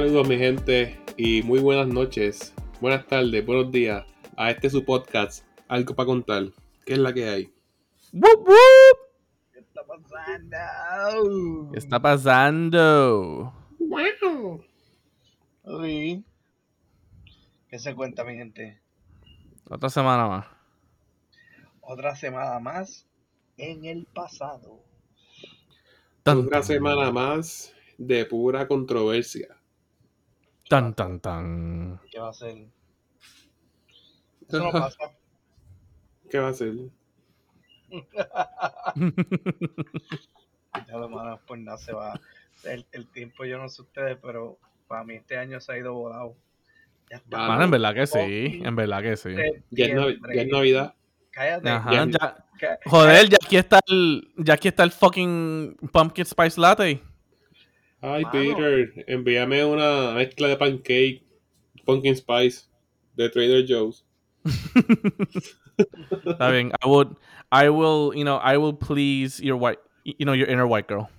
Saludos mi gente y muy buenas noches, buenas tardes, buenos días a este su podcast, Algo para contar. ¿Qué es la que hay? ¡Wup, wup! ¿Qué está pasando? ¿Qué está pasando? ¡Wow! Uy. ¿Qué se cuenta, mi gente? Otra semana más. Otra semana más en el pasado. Otra semana más de pura controversia. Tan, tan, tan. ¿Qué va a ser? Eso no pasa. ¿Qué va a ser? Ya lo malo, pues nada se va. El, el tiempo, yo no sé ustedes, pero para mí este año se ha ido volado. Ya está. Mano, en verdad que sí, en verdad que sí. Ya es, Navi- septiembre. ya es Navidad. Cállate. Ajá, ya- Joder, ya aquí está el. Ya aquí está el fucking pumpkin spice latte. Ay, Mano. Peter, envíame una mezcla de pancake, pumpkin spice de Trader Joe's. Está bien. I would. I will, you know, I will please your white, you know, your inner white girl.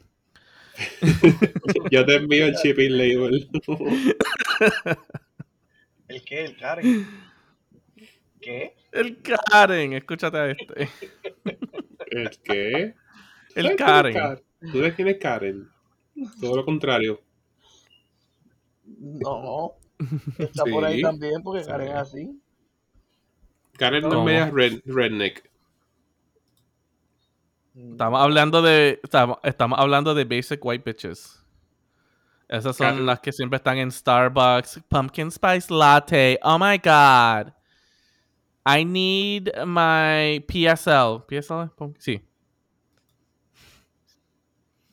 Yo te envío el shipping label. ¿El qué? ¿El Karen? ¿Qué? El Karen, escúchate a este. ¿El qué? El ¿Sabes quién es Karen. Karen? ¿Tú sabes quién es Karen? Todo lo contrario. No. Está por ahí también porque Sí. Karen es así. Karen no es media red- redneck. Estamos hablando de. Estamos, estamos hablando de basic white bitches. Esas son las que siempre están en Starbucks. Pumpkin spice latte. Oh my god. I need my PSL. ¿PSL? Sí.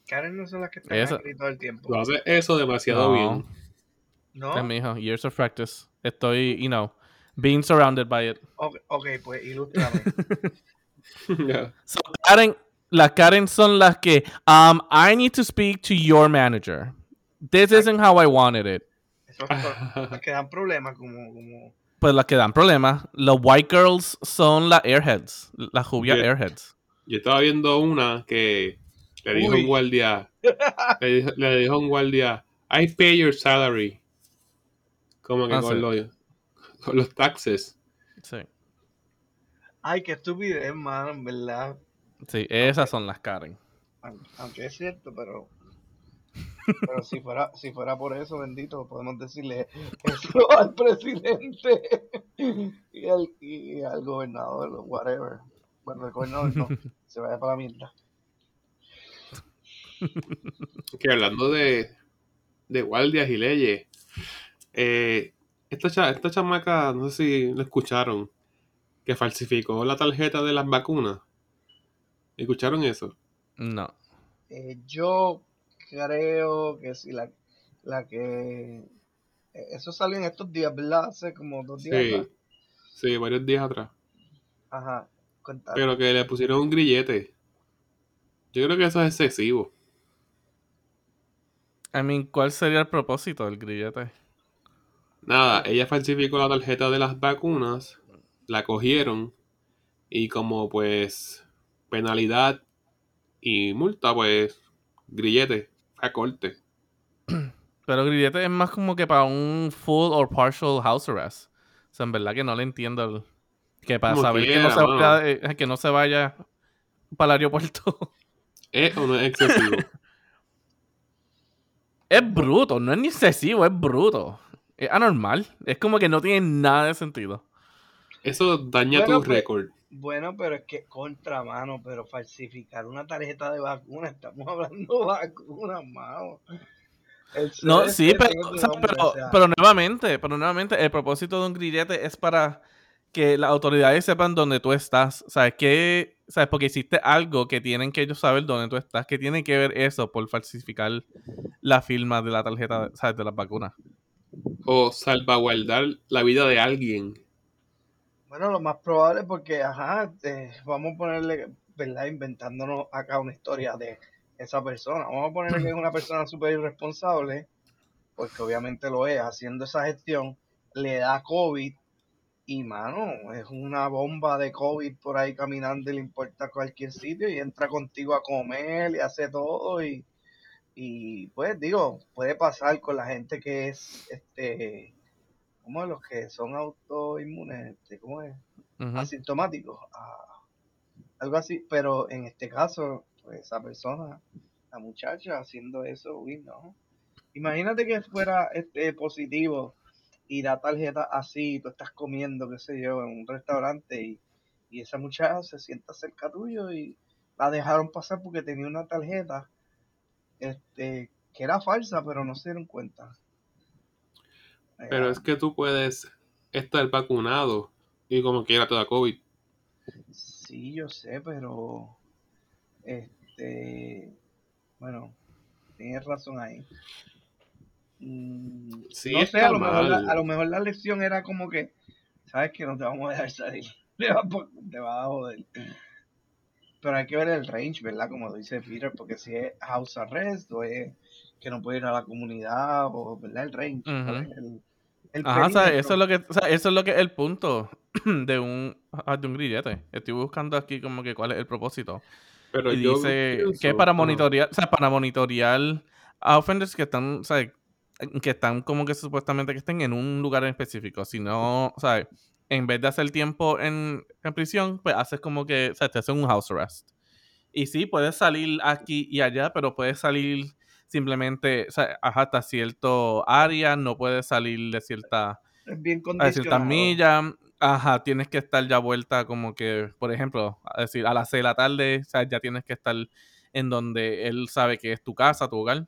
Karen no son las que están aquí todo el tiempo. Tú haces eso demasiado No. bien. ¿No? Sí, mijo. Years of practice. Estoy, you know, being surrounded by it. Ok, ok, pues ilústrame. Ya. So, Karen, las Karen son las que, um, I need to speak to your manager. This isn't how I wanted it. Eso es las que dan problemas como, como Pues las que dan problemas. Los white girls son las airheads. Las jubias Yeah. airheads. Yo estaba viendo una que le dijo Uy. un guardia, le dijo, le dijo a un guardia, I pay your salary. Como que Ah, con, sí. los, con los taxes. Sí. Ay, qué estupidez, mano, en verdad. Sí, esas son las Karen. Aun- Aunque es cierto, pero. Pero si fuera, si fuera por eso, bendito, podemos decirle eso al presidente y al, y al gobernador, whatever. Bueno, el gobernador no, se vaya para la mierda. Que hablando de, de guardias y leyes, eh, esta, cha- esta chamaca, no sé si lo escucharon, que falsificó la tarjeta de las vacunas. ¿Escucharon eso? No. Eh, yo creo que si la, la que. eh, Eso salió en estos días, ¿verdad? Hace como dos días. Sí, atrás. sí, varios días atrás. Ajá, cuéntame. Pero que le pusieron un grillete. Yo creo que eso es excesivo. I mean, ¿cuál sería el propósito del grillete? Nada, ella falsificó la tarjeta de las vacunas, la cogieron y como pues penalidad y multa, pues grillete, a corte. Pero grillete es más como que para un full or partial house arrest. O sea, en verdad que no le entiendo. el- Que para Como saber que, no se vaya, eh, que no se vaya para el aeropuerto. ¿Es o no es excesivo? Es bruto, no es ni excesivo, es bruto. Es anormal. Es como que no tiene nada de sentido. Eso daña Bueno, tu pues, récord. Bueno, pero es que contramano, pero falsificar una tarjeta de vacuna, estamos hablando de vacunas, mano. El No, sí, pero, tiene tu o sea, nombre, pero, pero nuevamente, pero nuevamente, el propósito de un grillete es para que las autoridades sepan dónde tú estás. ¿Sabes qué? ¿Sabes? Porque hiciste algo que tienen que ellos saber dónde tú estás, que tiene que ver eso por falsificar la firma de la tarjeta, ¿sabes? De las vacunas. O salvaguardar la vida de alguien. Bueno, lo más probable porque, ajá, eh, vamos a ponerle, ¿verdad? Inventándonos acá una historia de esa persona. Vamos a ponerle que es una persona súper irresponsable, porque obviamente lo es, haciendo esa gestión, le da COVID y, mano, es una bomba de COVID por ahí caminando y le importa cualquier sitio y entra contigo a comer y hace todo y, Y pues digo, puede pasar con la gente que es, este, como los que son autoinmunes, este, ¿cómo es? Ujú. Asintomáticos, ah, algo así, pero en este caso, pues esa persona, la muchacha haciendo eso, uy, no. Imagínate que fuera este positivo y la tarjeta así, tú estás comiendo, qué sé yo, en un restaurante y, y esa muchacha se sienta cerca tuyo y la dejaron pasar porque tenía una tarjeta este que era falsa, pero no se dieron cuenta. Pero Eh, es que tú puedes estar vacunado y como quiera te da COVID. Sí, yo sé, pero este, bueno, tienes razón ahí. Mm, Sí, no sé, a lo, mejor la, a lo mejor la lección era como que, sabes que no te vamos a dejar salir, te vas, vas a joder. Pero hay que ver el range, ¿verdad? Como dice Peter, porque si es house arrest o es que no puede ir a la comunidad o, ¿verdad? El range, ¿cuál Ujú. es el, el Ajá, ¿sabes? Eso es lo que, o sea, eso es lo que es el punto de un, ah, de un grillete. Estoy buscando aquí como que cuál es el propósito. Pero Y yo dice que es pienso, para ajá, monitorear, o sea, para monitorear a offenders que están, o sea, que están como que supuestamente que estén en un lugar en específico. Si no, o sea, en vez de hacer tiempo en, en prisión, pues haces como que, o sea, te hacen un house arrest. Y sí, puedes salir aquí y allá, pero puedes salir simplemente, o sea, hasta cierto área, no puedes salir de cierta bien a ciertas millas, ajá, tienes que estar ya vuelta como que, por ejemplo, a decir, a las 6 de la tarde, o sea, ya tienes que estar en donde él sabe que es tu casa, tu hogar.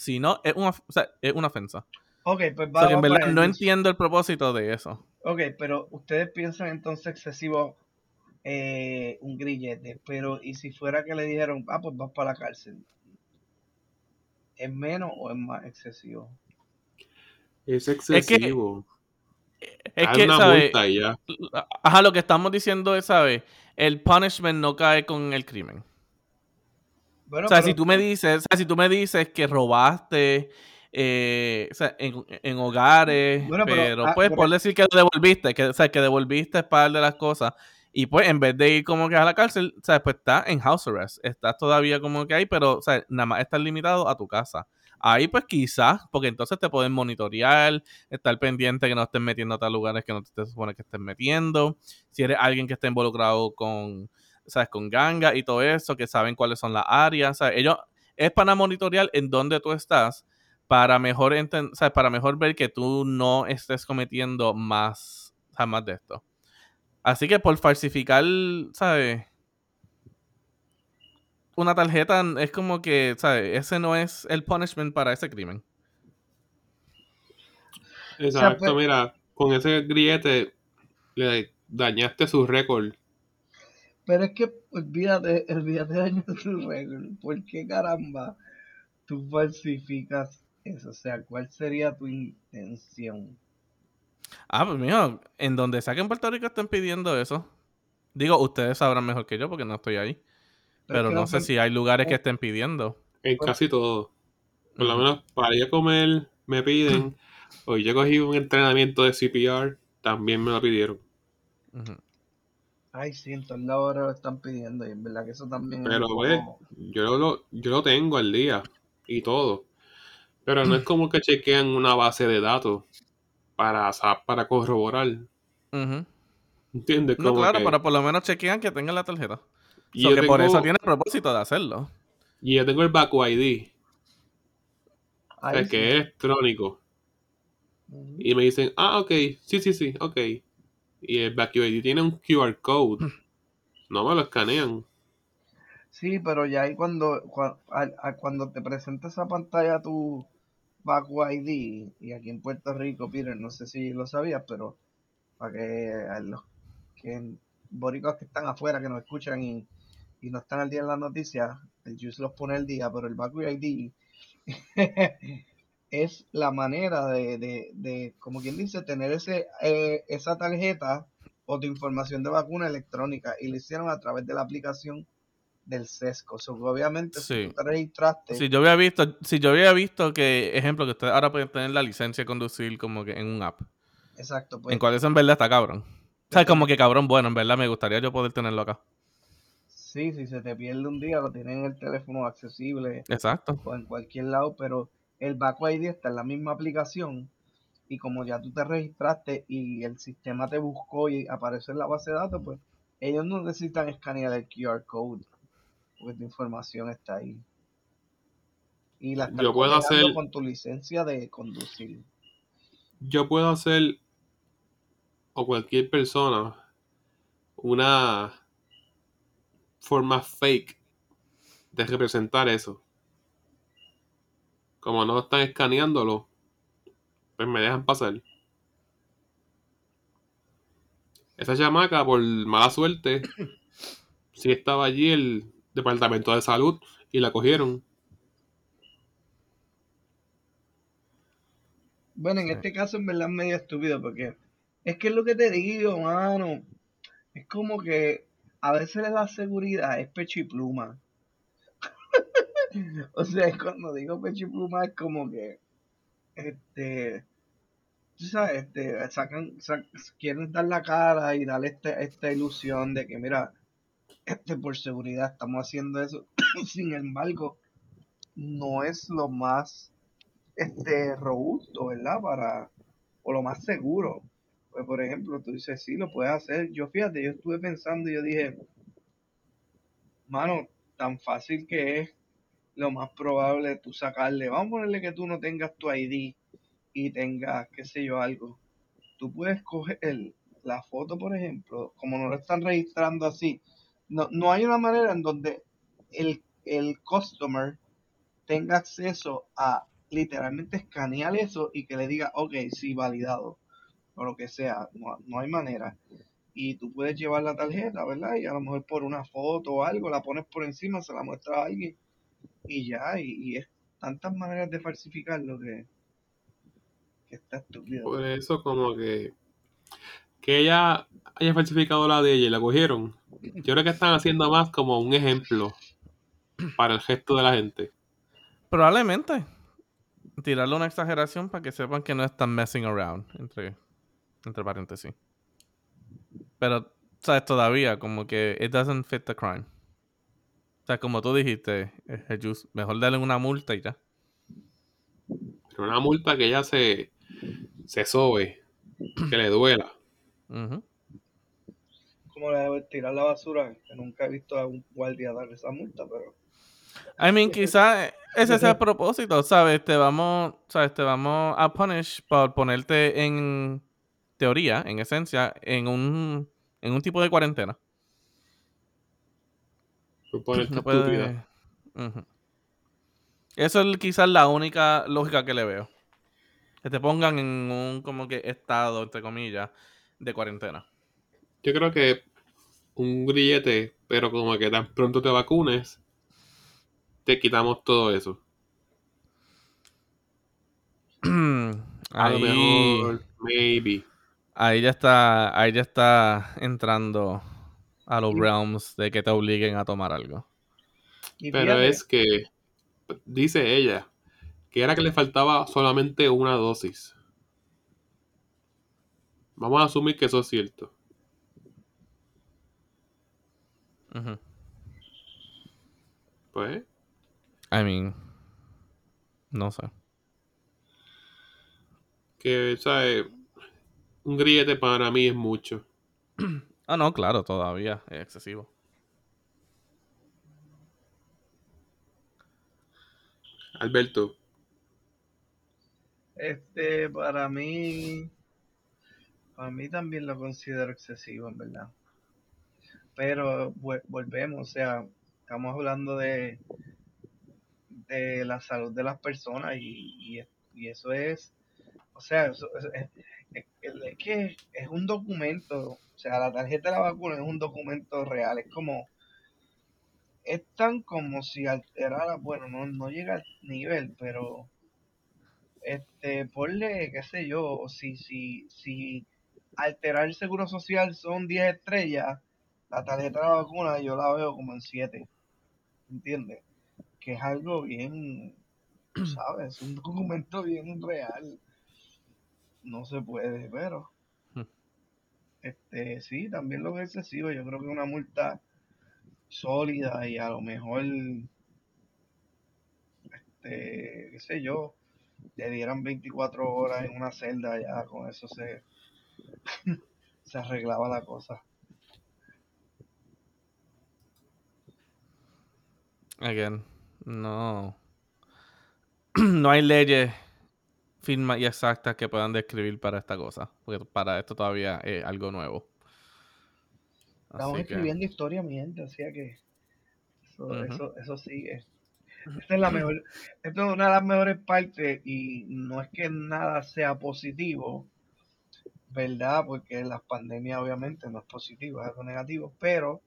Si no, es una, o sea, es una ofensa. Ok, pues O sea, que en vamos verdad no entiendo el propósito de eso. Ok, pero ustedes piensan entonces excesivo eh, un grillete, pero ¿y si fuera que le dijeron, ah, pues vas para la cárcel? ¿Es menos o es más excesivo? es Es que, excesivo. es que, una ¿sabes? multa y ya. Ajá, lo que estamos diciendo es, ¿sabes? El punishment no cae con el crimen. Bueno, O sea, pero si tú me dices, o sea, si tú me dices que robaste eh, o sea, en, en hogares, Bueno, pero, pero ah, pues por decir que lo devolviste, que, o sea, que devolviste par de las cosas, y pues en vez de ir como que a la cárcel, o sea, pues estás en house arrest, estás todavía como que ahí, pero o sea, nada más estás limitado a tu casa. Ahí pues quizás, porque entonces te pueden monitorear, estar pendiente que no estés metiéndote a lugares que no te, te supone que estés metiendo. Si eres alguien que está involucrado con, ¿sabes? Con ganga y todo eso, que saben cuáles son las áreas. ¿sabes? Ellos, es para monitorear en dónde tú estás, para mejor, enten- ¿sabes? para mejor ver que tú no estés cometiendo más, o sea, más de esto. Así que por falsificar, ¿sabes? Una tarjeta es como que, ¿sabes? Ese no es el punishment para ese crimen. Exacto, pues- mira, con ese grillete le dañaste su récord. Pero es que olvídate, olvídate de dañar tu récord. ¿Por qué caramba tú falsificas eso? O sea, ¿cuál sería tu intención? Ah, pues mijo, en donde sea que en Puerto Rico estén pidiendo eso. Digo, ustedes sabrán mejor que yo porque no estoy ahí. Pero es Pero que no sé si hay lugares que oh. estén pidiendo. En casi todo. Por lo menos para ir a comer me piden. Hoy yo cogí un entrenamiento de CPR, también me lo pidieron. Ujú. Ay, sí, en todos lados ahora lo están pidiendo y en verdad que eso también es Pero un pues, poco- yo lo, yo lo tengo al día y todo. Pero no es como que chequean una base de datos para, para corroborar. Ujú. ¿Entiendes? No, Como claro, que- pero por lo menos chequean que tengan la tarjeta. y So que por eso tiene el propósito de hacerlo. Y yo tengo el Baku ID, sí. que es electrónico. Y me dicen, ah, ok, sí, sí, sí, ok. Y el Baku ID tiene un QR code. No me lo escanean. Sí, pero ya ahí cuando, cua- al- a- cuando te presenta esa pantalla tu Baku ID, y aquí en Puerto Rico, Peter, no sé si lo sabías, pero para que a los que boricuas que están afuera, que nos escuchan y, y no están al día en las noticias, el Juice los pone al día, pero el Baku ID es la manera de, de, de, como quien dice, tener ese eh, esa tarjeta o tu información de vacuna electrónica y lo hicieron a través de la aplicación del SESCO. Que obviamente, si Sí. tú te registraste, Si yo había visto, si yo había visto que, ejemplo, que ustedes ahora pueden tener la licencia de conducir como que en un app. exacto, pues en cual eso en verdad está cabrón. O sea, como que cabrón, bueno, en verdad me gustaría yo poder tenerlo acá. Sí, si se te pierde un día, lo tienes en el teléfono accesible Exacto. o en cualquier lado, pero el Baco ID está en la misma aplicación y como ya tú te registraste y el sistema te buscó y apareció en la base de datos, pues ellos no necesitan escanear el QR code porque tu información está ahí. Y la están Yo puedo hacer- con tu licencia de conducir. Yo puedo hacer, o cualquier persona, una forma fake de representar eso. Como no están escaneándolo, pues me dejan pasar. Esa chamaca, por mala suerte, sí estaba allí el departamento de salud y la cogieron. Bueno, en este caso en verdad es medio estúpido porque es que es lo que te digo, mano. Es como que a veces la seguridad es pecho y pluma. o sea, cuando digo pecho y pluma es como que, este, tú sabes, este, sacan, sac- quieren dar la cara y darle este, esta ilusión de que, mira, este, por seguridad estamos haciendo eso. Sin embargo, no es lo más este robusto, ¿verdad? Para, o lo más seguro. Pues por ejemplo, tú dices, sí, lo puedes hacer. Yo fíjate, yo estuve pensando y yo dije, mano, tan fácil que es lo más probable tú sacarle. Vamos a ponerle que tú no tengas tu ID y tengas, qué sé yo, algo. Tú puedes coger el- la foto, por ejemplo, como no lo están registrando así. No, no hay una manera en donde el, el customer tenga acceso a literalmente escanear eso y que le diga, ok, sí, validado, o lo que sea, no, no hay manera. Y tú puedes llevar la tarjeta, ¿verdad? Y a lo mejor por una foto o algo, la pones por encima, se la muestra a alguien y ya, y, y es tantas maneras de falsificarlo que, que está estúpido. Por eso como que que ella haya falsificado la de ella y la cogieron. Yo creo que están haciendo más como un ejemplo para el gesto de la gente. Probablemente. Tirarle una exageración para que sepan que no están messing around, entre, entre paréntesis. Pero, ¿sabes? Todavía, como que it doesn't fit the crime. Sea, como tú dijiste, eh, Jesús, mejor darle una multa y ya. Pero una multa que ella se, se sobe, que le duela. Como la de tirar la basura, que nunca he visto a un guardia dar esa multa, pero I mean, quizás ese sea el propósito, ¿sabes? Te vamos, ¿sabes? Te vamos a punish por ponerte en teoría, en esencia, en un, en un tipo de cuarentena. Por No. Eso es quizás la única lógica que le veo. Que te pongan en un como que estado, entre comillas, de cuarentena. Yo creo que un grillete, pero como que tan pronto te vacunes, te quitamos todo eso. A lo mejor, maybe. ahí ya está, ahí ya está entrando a los realms de que te obliguen a tomar algo. Pero fíjate, es que, dice ella, que era que le faltaba solamente una dosis. Vamos a asumir que eso es cierto. Pues, I mean, no sé. que, ¿sabes? Un grillete para mí es mucho. Ah, no, claro, todavía es excesivo. Alberto, Este, para mí, para mí también lo considero excesivo, en verdad. Pero volvemos, o sea, estamos hablando de, de la salud de las personas y, y, y eso es, o sea, eso, es, es- que es un documento, o sea, la tarjeta de la vacuna es un documento real, es como, es tan como si alterara, bueno, no, no llega al nivel, pero este, ponle, qué sé yo, si, si, si alterar el seguro social son 10 estrellas, la tarjeta de la vacuna yo la veo como en 7, ¿entiendes? Que es algo bien, ¿sabes? Es un documento bien real. No se puede, pero, Hmm. este, sí, también lo que es excesivo, yo creo que una multa sólida y a lo mejor, este, qué sé yo, le dieran 24 horas en una celda, ya con eso se, se arreglaba la cosa. Again, no. no hay leyes firmas y exactas que puedan describir para esta cosa. Porque para esto todavía es algo nuevo. Estamos que- escribiendo historia, mi gente, así que eso, eso, eso sigue. Esta es la mejor, esto es una de las mejores partes y no es que nada sea positivo, ¿verdad? Porque las pandemias obviamente no es positivo, es algo negativo, pero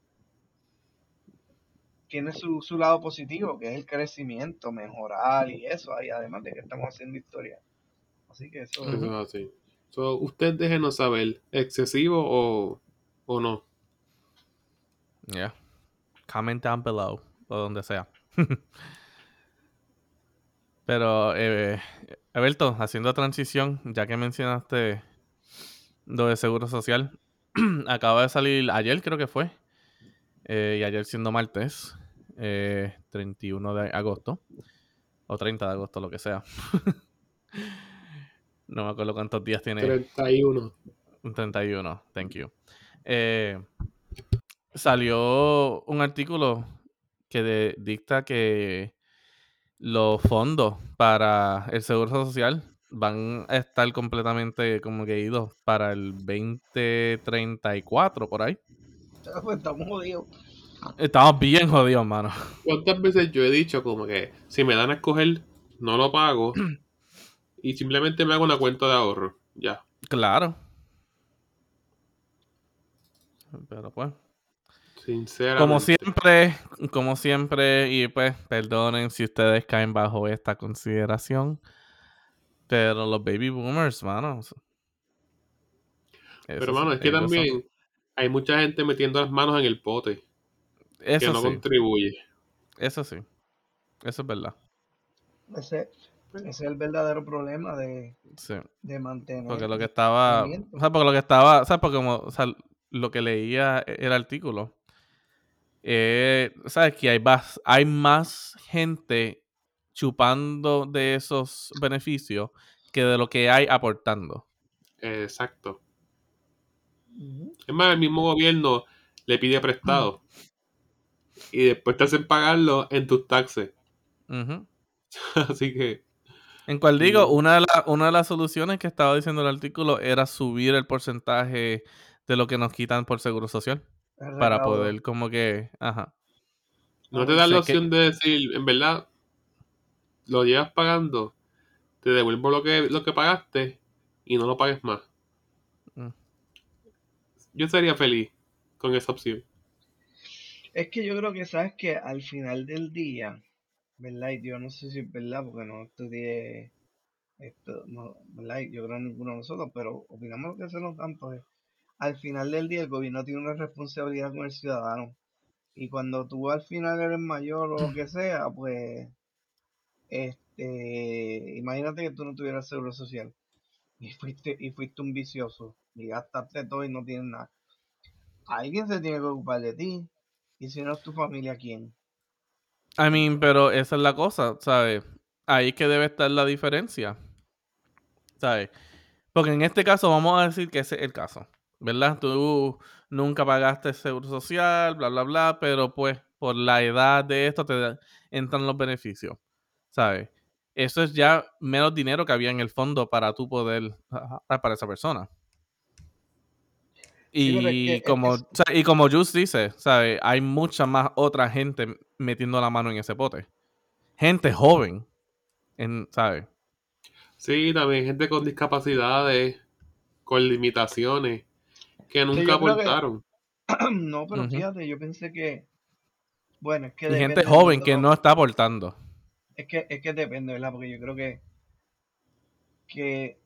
tiene su, su lado positivo, que es el crecimiento, mejorar y eso, y además de que estamos haciendo historia. Así que eso, Ujú. Eso es así. So, usted déjenos saber, ¿excesivo o, o no? Yeah. Comment down below. O donde sea. Pero, eh, Alberto, haciendo transición, ya que mencionaste lo de Seguro Social, acaba de salir ayer, creo que fue. eh, y ayer siendo martes, eh, 31 de agosto. O 30 de agosto, lo que sea. no me acuerdo cuántos días tiene. 31. Un 31, thank you. Eh, salió un artículo que de- dicta que los fondos para el seguro social van a estar completamente como que idos para el 2034 por ahí. pues, estamos jodidos. Estamos bien jodidos, mano. ¿Cuántas veces yo he dicho como que si me dan a escoger, no lo pago y simplemente me hago una cuenta de ahorro? Ya. Claro. Pero pues. Sinceramente. Como siempre, como siempre, y pues perdonen si ustedes caen bajo esta consideración, pero los baby boomers, mano. Pero, mano, es que son- también hay mucha gente metiendo las manos en el pote que Eso no sí, contribuye. eso sí. Eso es verdad. Ese, ese es el verdadero problema de, Sí. de mantener. Porque lo que estaba. O sea, porque lo que estaba. O sea, porque como. O sea, lo que leía el artículo. Eh, ¿Sabes? Que hay más, hay más gente chupando de esos beneficios que de lo que hay aportando. Exacto. Es más, el mismo gobierno le pide prestado y después te hacen pagarlo en tus taxes. Así que, En cual digo, una de, la- una de las soluciones que estaba diciendo el artículo era subir el porcentaje de lo que nos quitan por seguro social. Para poder como que... Ajá. no te dan la que- opción de decir, en verdad, lo llevas pagando, te devuelvo lo que, lo que pagaste y no lo pagues más. Mm. Yo sería feliz con esa opción. Es que yo creo que sabes que al final del día, ¿verdad? Yo no sé si es verdad porque no estudié esto, no, ¿verdad? Yo creo ninguno de nosotros, pero opinamos lo que hacemos tanto es, al final del día el gobierno tiene una responsabilidad con el ciudadano. Y cuando tú al final eres mayor o lo que sea, pues, este, imagínate que tú no tuvieras seguro social y fuiste, y fuiste un vicioso y gastaste todo y no tienes nada. Alguien se tiene que ocupar de ti. Y si no es tu familia, ¿quién? I mean, pero esa es la cosa, ¿sabes? Ahí es que debe estar la diferencia. ¿Sabes? Porque en este caso vamos a decir que ese es el caso, ¿verdad? Tú nunca pagaste seguro social, bla, bla, bla, pero pues por la edad de esto te entran los beneficios, ¿sabes? Eso es ya menos dinero que había en el fondo para tú poder para esa persona. Y como, es- o sea, y como Juice dice, ¿sabes? Hay mucha más otra gente metiendo la mano en ese pote. Gente joven, en, ¿sabes? Sí, también gente con discapacidades, con limitaciones, que nunca que- aportaron. no, pero fíjate, yo pensé que. Bueno, es que Y gente joven que no está aportando. Es que, es que depende, ¿verdad? Porque yo creo que. Que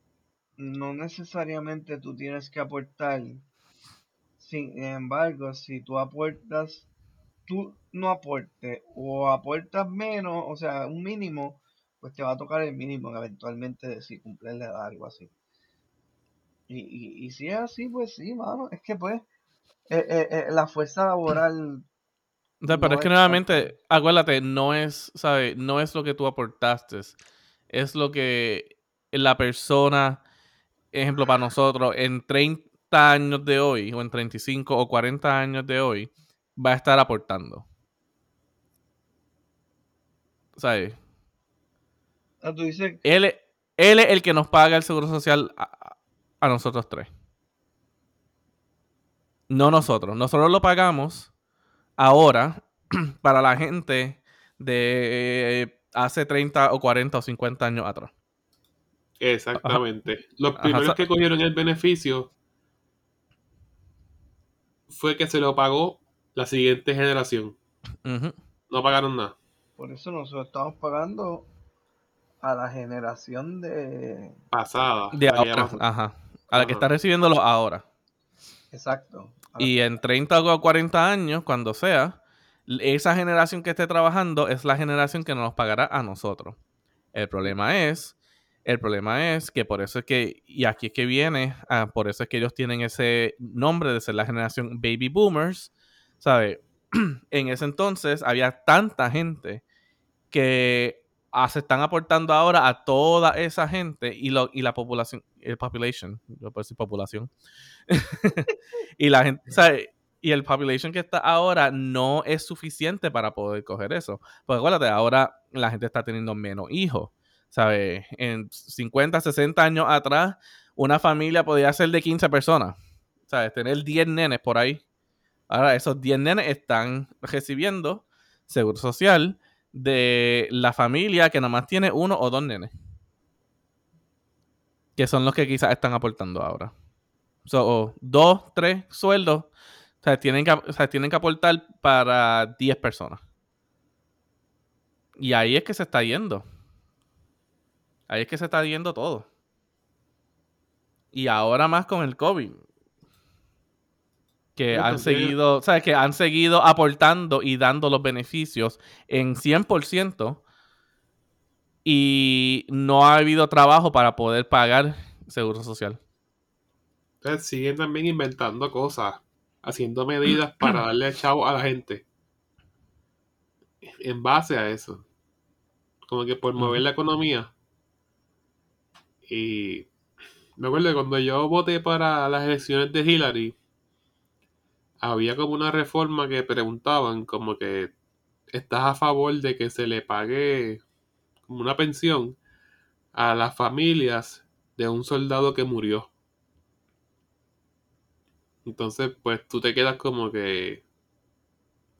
no necesariamente tú tienes que aportar. Sin embargo, si tú aportas. Tú no aportes o aportas menos, o sea, un mínimo, pues te va a tocar el mínimo eventualmente si cumples la edad, algo así. Y, y, y si es así, pues sí, mano. Es que pues eh, eh, eh, la fuerza laboral O sea, pero es que nuevamente, acuérdate, no es, ¿sabes? No es lo que tú aportaste. Es lo que la persona, ejemplo, para nosotros, en 30 años de hoy, o en 35 o 40 años de hoy, va a estar aportando. ¿Sabes? Ah, tú dices, Él, es- él es el que nos paga el seguro social a, a nosotros tres. No nosotros. Nosotros lo pagamos ahora para la gente de hace 30 o 40 o 50 años atrás. Exactamente. Los Ajá, primeros que cogieron el beneficio fue que se lo pagó la siguiente generación. No pagaron nada. por eso nosotros estamos pagando a la generación de... Pasada. De ahora. Ajá. A la que está recibiéndolo ahora. Exacto. Y en 30 o 40 años, cuando sea, esa generación que esté trabajando es la generación que nos pagará a nosotros. El problema es, el problema es que por eso es que, y aquí es que viene, ah, por eso es que ellos tienen ese nombre de ser la generación baby boomers, ¿sabes? en ese entonces había tanta gente que se están aportando ahora a toda esa gente y, lo, y la población, el population, yo puedo decir población, y la gente, ¿sabes? Y el population que está ahora no es suficiente para poder coger eso. Porque acuérdate, ahora la gente está teniendo menos hijos. ¿Sabes? En 50, 60 años atrás, una familia podía ser de 15 personas. ¿Sabes? Tener 10 nenes por ahí. Ahora esos 10 nenes están recibiendo seguro social de la familia que nomás tiene uno o dos nenes. Que son los que quizás están aportando ahora. So, dos, tres sueldos. O tienen que, o sea, tienen que aportar para 10 personas. Y ahí es que se está yendo. Ahí es que se está yendo todo. Y ahora más con el COVID. Que Yo han también. seguido, o sea, que han seguido aportando y dando los beneficios en 100% y no ha habido trabajo para poder pagar seguro social. Entonces siguen también inventando cosas, haciendo medidas para darle chavo a la gente. En base a eso. Como que por mover la economía. Y me acuerdo que cuando yo voté para las elecciones de Hillary, había como una reforma que preguntaban como que estás a favor de que se le pague como una pensión a las familias de un soldado que murió. Entonces, pues tú te quedas como que,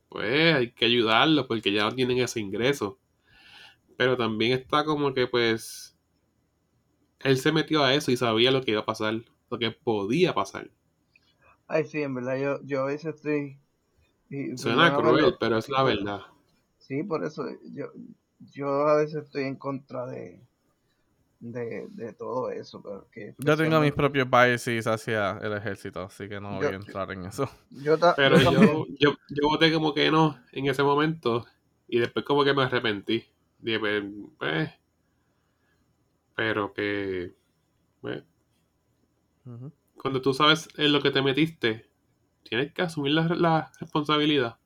pues hay que ayudarlos porque ya no tienen ese ingreso. Pero también está como que, pues, él se metió a eso y sabía lo que iba a pasar, lo que podía pasar. Ay, sí, en verdad, yo, yo a veces estoy... y- Suena cruel, pero es la verdad. Sí, por eso yo, yo a veces estoy en contra de, de, de todo eso. Pero que Yo tengo mis propios biases hacia el ejército, así que no voy Yo- a entrar en eso. Yo, ta- Pero yo yo, yo voté como que no en ese momento y después como que me arrepentí. Dije, pues, pues, pero que, Ujú. cuando tú sabes en lo que te metiste, tienes que asumir la, la responsabilidad.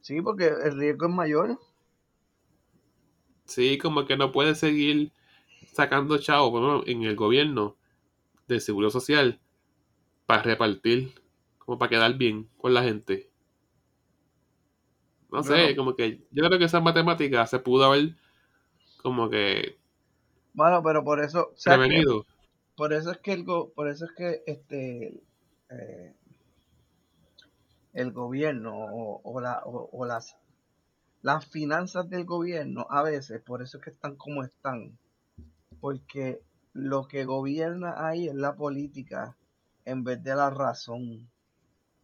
Sí, porque el riesgo es mayor. Sí, como que no puedes seguir sacando chavo en el gobierno del seguro social para repartir, como para quedar bien con la gente. No sé, Bueno. como que yo creo que esa matemática se pudo haber como que Bueno, pero por eso, o sea, que- prevenido. por eso es que el go- por eso es que este eh, el gobierno o, o la, o, o las las finanzas del gobierno a veces por eso es que están como están porque lo que gobierna ahí es la política en vez de la razón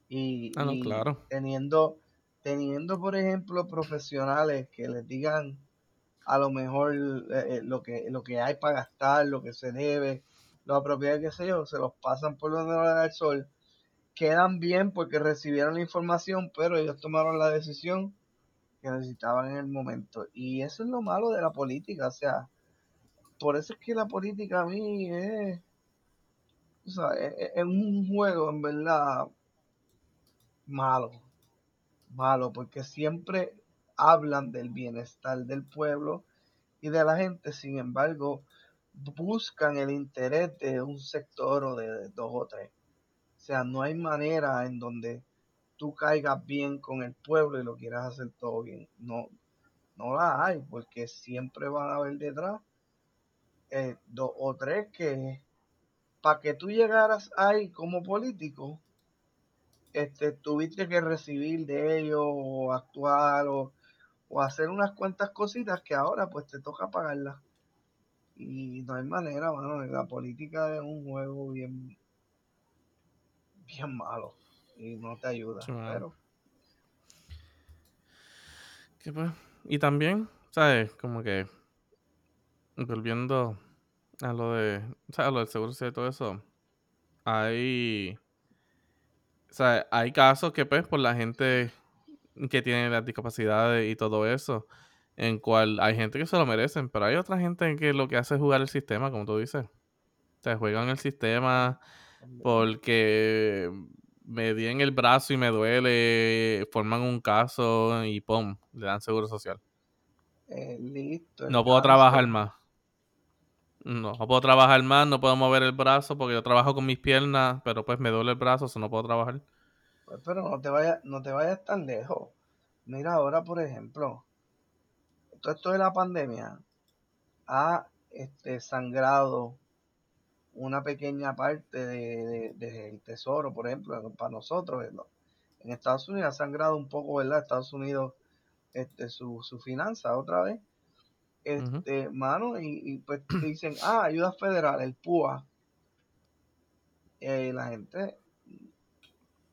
y, Ah, no, y claro. teniendo teniendo por ejemplo profesionales que les digan a lo mejor eh, eh, lo que lo que hay para gastar lo que se debe las propiedades que sé yo se los pasan por donde no el sol. Quedan bien porque recibieron la información pero ellos tomaron la decisión que necesitaban en el momento. Y eso es lo malo de la política o sea por eso es que la política a mí es o sea, es un juego en verdad malo malo, porque siempre hablan del bienestar del pueblo y de la gente, sin embargo, buscan el interés de un sector o de dos o tres. O sea, no hay manera en donde tú caigas bien con el pueblo y lo quieras hacer todo bien. No, no la hay, porque siempre van a haber detrás eh, dos o tres que para que tú llegaras ahí como político, este, tuviste que recibir de ellos o actuar o, o hacer unas cuantas cositas que ahora pues te toca pagarlas. Y no hay manera, mano, la política es un juego bien, bien malo y no te ayuda. pero... Pues, y también, ¿sabes? Como que volviendo a lo de, o sea, a lo del seguro y todo eso, hay, o sea, hay casos que pues por la gente que tiene las discapacidades y todo eso, en cual hay gente que se lo merecen, pero hay otra gente que lo que hace es jugar el sistema, como tú dices. O sea, juegan el sistema porque me di en el brazo y me duele, forman un caso y ¡pum! le dan seguro social. Eh, listo. No puedo trabajar más. No, no puedo trabajar más, no puedo mover el brazo porque yo trabajo con mis piernas, pero pues me duele el brazo, o no puedo trabajar. Pues, pero no te vayas, no te vayas tan lejos. Mira ahora, por ejemplo, todo esto de la pandemia ha este, sangrado una pequeña parte del de, tesoro, por ejemplo, para nosotros. En Estados Unidos ha sangrado un poco, ¿verdad? Estados Unidos, este, su, su finanza otra vez este, mano, y, pues dicen, ah, ayuda federal, el PUA. la gente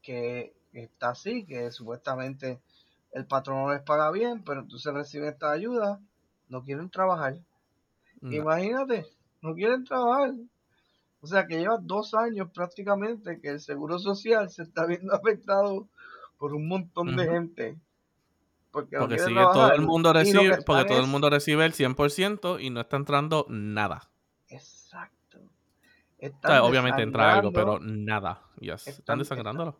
que está así, que supuestamente el patrón no les paga bien, pero entonces reciben esta ayuda, no quieren trabajar. Imagínate, no quieren trabajar. O sea que lleva dos años prácticamente que el seguro social se está viendo afectado por un montón de gente porque, sigue todo el mundo recibe, porque todo el mundo recibe el 100% y no está entrando nada. Exacto. obviamente entra algo, pero nada. Están, desangrándolo.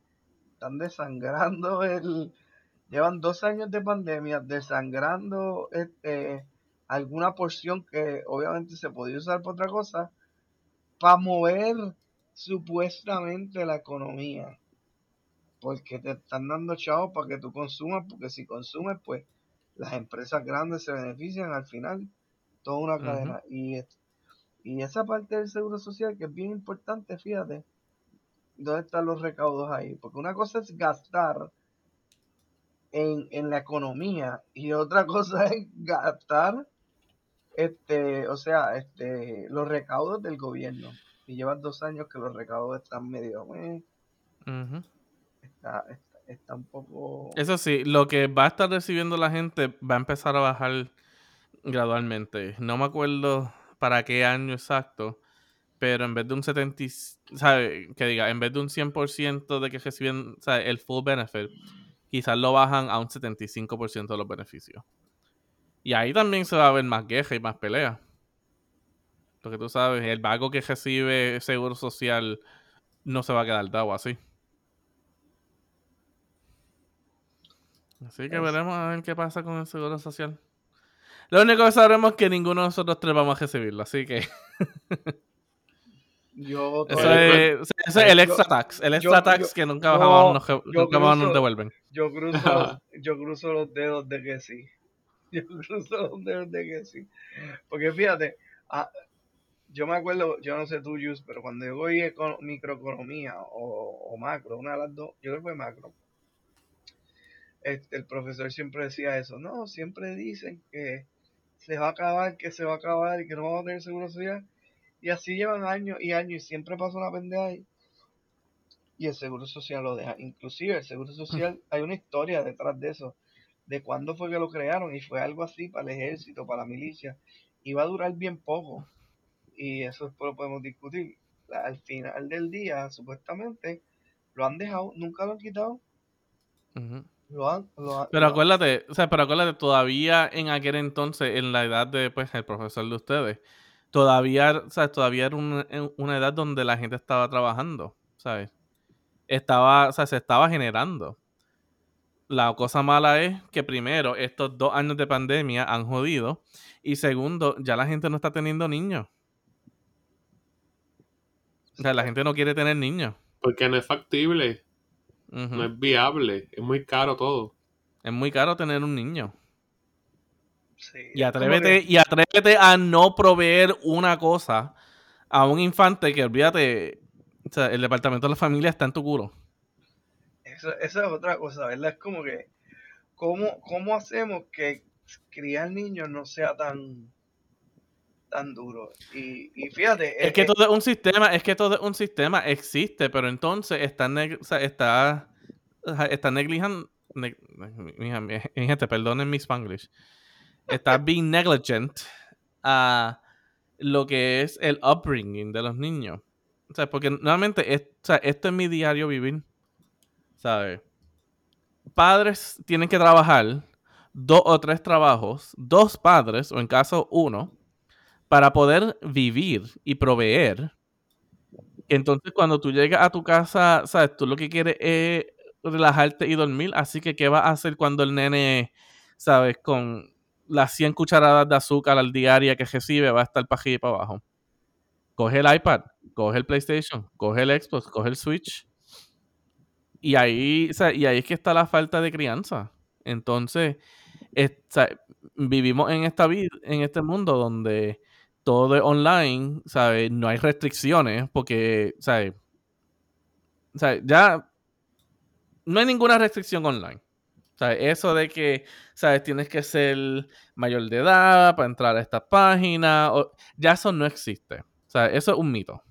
Están, desangrando el. Llevan dos años de pandemia desangrando este, alguna porción que obviamente se podía usar para otra cosa para mover supuestamente la economía porque te están dando chavos para que tú consumas, porque si consumes, pues las empresas grandes se benefician al final, toda una cadena. Y, y esa parte del seguro social que es bien importante, fíjate, ¿dónde están los recaudos ahí? Porque una cosa es gastar en, en la economía y otra cosa es gastar, este, o sea, este, los recaudos del gobierno. Y llevan dos años que los recaudos están medio... Eh, está, un poco... Eso sí, lo que va a estar recibiendo la gente va a empezar a bajar gradualmente. No me acuerdo para qué año exacto, pero en vez de un 70, ¿sabe? Que diga, en vez de un 100% de que reciben el full benefit, quizás lo bajan a un 75% de los beneficios. Y ahí también se va a ver más queja y más pelea. Porque tú sabes, el vago que recibe seguro social no se va a quedar dado así. Así que veremos a ver qué pasa con el seguro social. Lo único que sabremos es que ninguno de nosotros tres vamos a recibirlo, así que. yo eso es, el extra tax. El extra tax que nunca, nos, nunca nos devuelven. Yo cruzo, yo cruzo los dedos de que sí. Yo cruzo los dedos de que sí. Porque fíjate, yo me acuerdo, yo no sé tú, Jus, pero cuando yo voy con microeconomía o, o macro, una de las dos, yo creo que fue macro este, el profesor siempre decía eso, no, siempre dicen que se va a acabar, que se va a acabar y que no vamos a tener seguro social. Y así llevan años y años y siempre pasa una pendeja ahí. Y el seguro social lo deja. Inclusive el seguro social, hay una historia detrás de eso, de cuándo fue que lo crearon y fue algo así para el ejército, para la milicia. Y va a durar bien poco. Y eso lo podemos discutir. Al final del día, supuestamente, lo han dejado, nunca lo han quitado pero acuérdate, o sea, pero acuérdate, todavía en aquel entonces, en la edad de pues el profesor de ustedes, todavía, o todavía era una, una edad donde la gente estaba trabajando, ¿sabes? Estaba, o sea, se estaba generando. la cosa mala es que primero, estos dos años de pandemia han jodido. Y segundo, ya la gente no está teniendo niños. O sea, la gente no quiere tener niños. Porque no es factible, no es viable, es muy caro todo. Es muy caro tener un niño. Sí, Y atrévete, que- y atrévete a no proveer una cosa a un infante que olvídate. O sea, el departamento de la familia está en tu culo. Eso, esa es otra cosa, ¿verdad? Es como que, ¿cómo, cómo hacemos que criar niños no sea tan tan duro? Y, y fíjate, Es eh, que eh, todo es un sistema, es que todo es un sistema, existe, pero entonces está, neg- o sea, está, está neglijan, neg- mi- mi gente, perdonen mi spanglish, está being negligent a lo que es el upbringing de los niños. O sea, porque nuevamente, es- o sea, esto es mi diario vivir, ¿sabes? Padres tienen que trabajar dos o tres trabajos, dos padres, o en caso uno, para poder vivir y proveer. Entonces, cuando tú llegas a tu casa, sabes, tú lo que quieres es relajarte y dormir. Así que, ¿qué vas a hacer cuando el nene, sabes, con las 100 cucharadas de azúcar al diaria que recibe, va a estar para arriba para abajo? Coge el iPad, coge el PlayStation, coge el Xbox, coge el Switch. Y ahí, y ahí es que está la falta de crianza. Entonces, vivimos en esta vida, en este mundo donde todo es online, ¿sabes? No hay restricciones porque, ¿sabes? Ya no hay ninguna restricción online. ¿Sabes? Eso de que, ¿sabes? Tienes que ser mayor de edad para entrar a esta página, ya eso no existe. O sea, eso es un mito.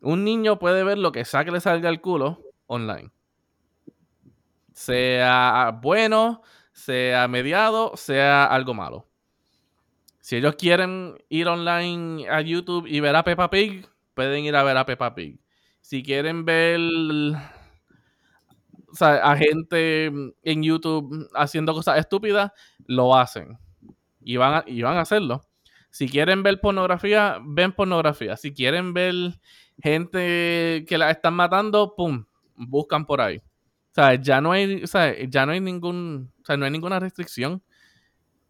Un niño puede ver lo que sea que le salga el culo online. Sea bueno, sea mediado, sea algo malo. Si ellos quieren ir online a YouTube y ver a Peppa Pig, pueden ir a ver a Peppa Pig. Si quieren ver o sea, a gente en YouTube haciendo cosas estúpidas, lo hacen. Y van a, y van a hacerlo. Si quieren ver pornografía, ven pornografía. Si quieren ver gente que la están matando, pum, buscan por ahí. O sea, ya no hay, ya no hay ningún, o sea, no hay ninguna restricción.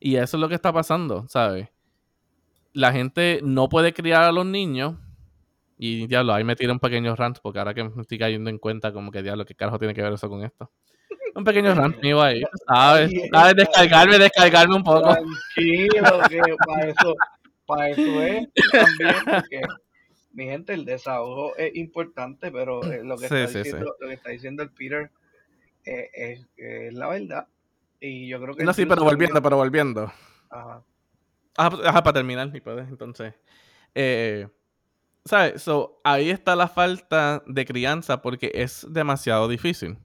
Y eso es lo que está pasando, ¿sabes? La gente no puede criar a los niños. Y diablo, ahí me tira un pequeño rant, porque ahora que me estoy cayendo en cuenta, como que diablo, ¿qué carajo tiene que ver eso con esto? Un pequeño rant mío ahí, ¿sabes? ¿Sabes? Descargarme, descargarme un poco. Tranquilo, que para eso, para eso es también, porque mi gente, el desahogo es importante, pero eh, lo, que Sí, está sí, sí. diciendo, lo que está diciendo el Peter eh, es, es la verdad. Y yo creo que No, sí, pero volviendo, también- pero volviendo. Ajá. Ajá, pues, ajá, para terminar, y puedes, entonces. Eh, ¿Sabes? So, ahí está la falta de crianza porque es demasiado difícil.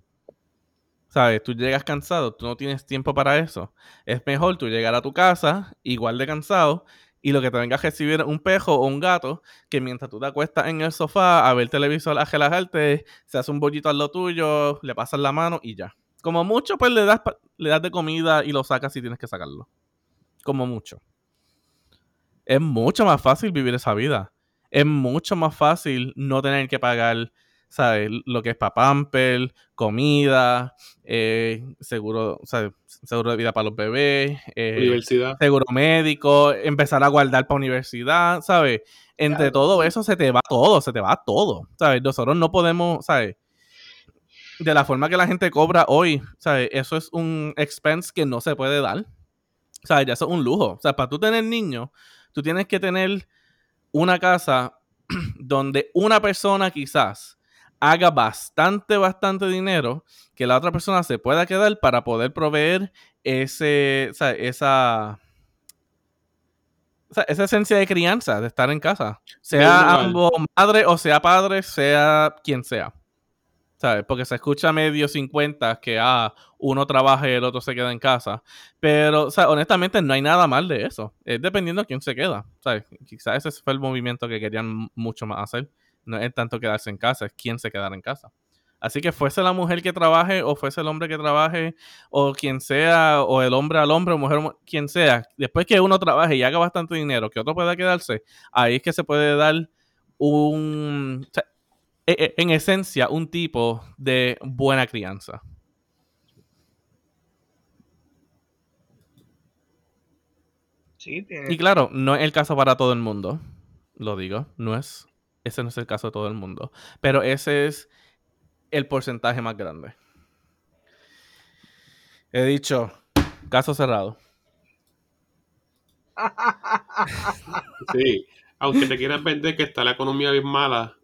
¿Sabes? Tú llegas cansado, tú no tienes tiempo para eso. Es mejor tú llegar a tu casa igual de cansado y lo que te venga a recibir un pejo o un gato que mientras tú te acuestas en el sofá a ver televisor, a relajarte, se hace un bollito al lo tuyo, le pasas la mano y ya. Como mucho, pues le das, le das de comida y lo sacas si tienes que sacarlo. Como mucho. Es mucho más fácil vivir esa vida. Es mucho más fácil no tener que pagar, ¿sabes? Lo que es para pamper, comida, eh, seguro, ¿sabes? seguro de vida para los bebés, eh, Universidad. seguro médico, empezar a guardar para universidad, ¿sabes? Entre Claro. todo eso se te va todo, se te va todo, ¿sabes? Nosotros no podemos, ¿sabes? De la forma que la gente cobra hoy, ¿sabes? Eso es un expense que no se puede dar. ¿Sabes? Ya eso es un lujo. O sea, para tú tener niños, tú tienes que tener una casa donde una persona quizás haga bastante, bastante dinero que la otra persona se pueda quedar para poder proveer ese, o sea, esa, o sea, esa esencia de crianza, de estar en casa. Sea ambos madre o sea padre, sea quien sea. Porque se escucha medio 50 que ah, uno trabaja y el otro se queda en casa. Pero, o sea, honestamente no hay nada mal de eso. Es dependiendo de quién se queda. ¿Sabes? Quizás ese fue el movimiento que querían mucho más hacer. No es tanto quedarse en casa, es quién se quedara en casa. Así que fuese la mujer que trabaje o fuese el hombre que trabaje o quien sea, o el hombre al hombre o mujer, mu- quien sea, después que uno trabaje y haga bastante dinero, que otro pueda quedarse, ahí es que se puede dar un, e, e, en esencia, un tipo de buena crianza. Sí, tiene... Y claro, no es el caso para todo el mundo, lo digo, no es, ese no es el caso de todo el mundo, pero ese es el porcentaje más grande. He dicho, caso cerrado. sí, aunque te quieran vender que está la economía bien mala,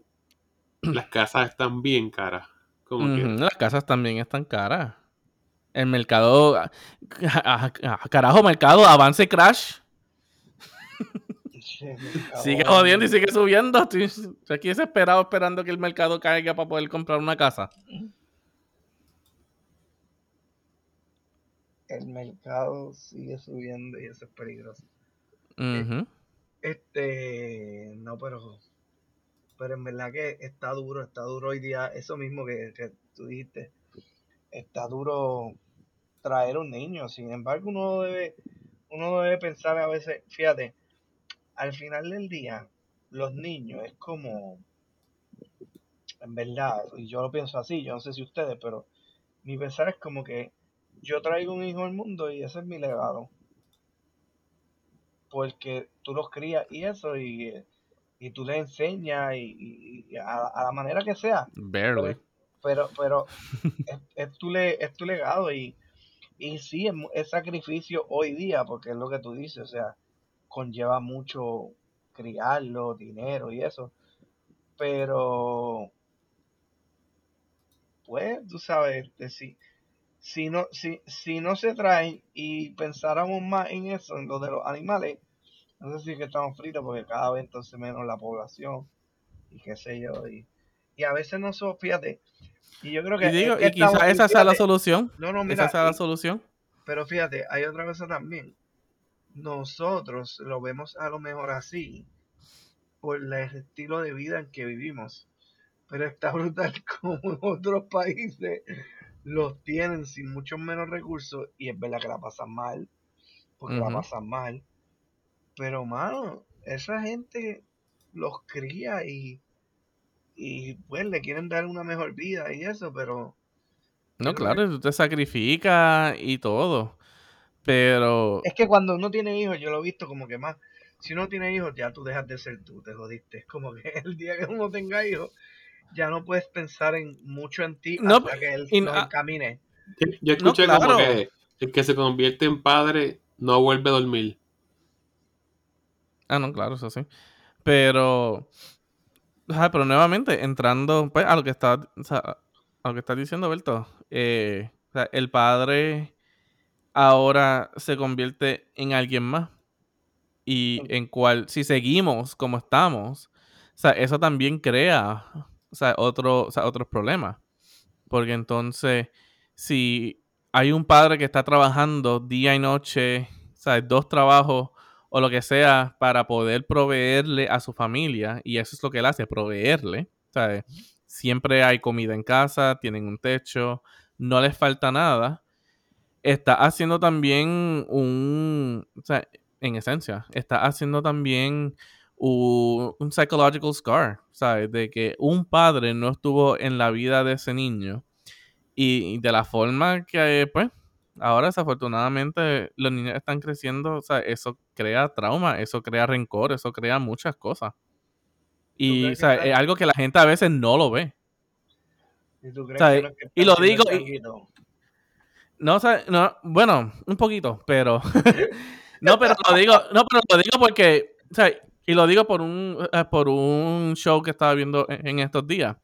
las casas están bien caras. Como que, Ujú, Las casas también están caras. El mercado. ah, ah, ah, Carajo, mercado, avance crash. Sigue jodiendo y sigue subiendo. Estoy estoy aquí desesperado esperando que el mercado caiga para poder comprar una casa. El mercado sigue subiendo y eso es peligroso. Este, no, pero, pero en verdad que está duro, está duro hoy día, eso mismo que, que tú dijiste, está duro traer un niño, sin embargo uno debe, uno debe pensar a veces, fíjate, al final del día, los niños es como, en verdad, y yo lo pienso así, yo no sé si ustedes, pero mi pensar es como que yo traigo un hijo al mundo y ese es mi legado. Porque tú los crías y eso, y, y tú les enseñas y, a, a la manera que sea, Barely. pero, pero es, es tu, le- es tu legado y, y sí, es, es sacrificio hoy día, porque es lo que tú dices, o sea, conlleva mucho criarlo, dinero y eso, pero pues tú sabes, este, si, si no, si, si no se traen y pensáramos más en eso, en lo de los animales, no sé si es que estamos fritos porque cada vez entonces menos la población y qué sé yo, y, y a veces no son, fíjate, y yo creo que, Y digo, es que y quizás esa sea la solución. no, no, Esa mira, sea la solución. pero fíjate, hay otra cosa también, nosotros lo vemos a lo mejor así, por el estilo de vida en que vivimos, pero está brutal como en otros países los tienen sin muchos menos recursos y es verdad que la pasan mal, porque la pasan mal, pero mano, esa gente los cría y, y pues le quieren dar una mejor vida y eso, pero No, claro, tú te sacrificas y todo. Pero. es que cuando uno tiene hijos, yo lo he visto como que más, si uno tiene hijos ya tú dejas de ser tú, te jodiste, es como que el día que uno tenga hijos, ya no puedes pensar en mucho en ti No, hasta que él los ah, encamine. Yo- No, escuché como que el que se convierte en padre no vuelve a dormir. Ah, no, claro, eso sí. Pero. ajá, pero nuevamente, entrando pues, a lo que está. o sea, a lo que estás diciendo, Berto. eh, o sea, el padre ahora se convierte en alguien más. Y en cual, si seguimos como estamos, o sea, eso también crea o sea, otro, o sea, otros problemas. Porque entonces, si hay un padre que está trabajando día y noche, ¿sabes? dos trabajos o lo que sea para poder proveerle a su familia, y eso es lo que él hace, proveerle, ¿sabes? Siempre hay comida en casa, tienen un techo, no les falta nada. Está haciendo también un, o sea, en esencia, está haciendo también un, psychological scar, ¿sabes? De que un padre no estuvo en la vida de ese niño y de la forma que, pues, ahora desafortunadamente los niños están creciendo, o sea, eso crea trauma, eso crea rencor, eso crea muchas cosas. Y, o sea, es algo que la gente a veces no lo ve. ¿Y tú crees sea, que y lo digo y-? No, o sea, no, bueno, un poquito, pero. no, pero lo digo, no, pero lo digo porque. O sea, y lo digo por un, eh, por un show que estaba viendo en, en estos días.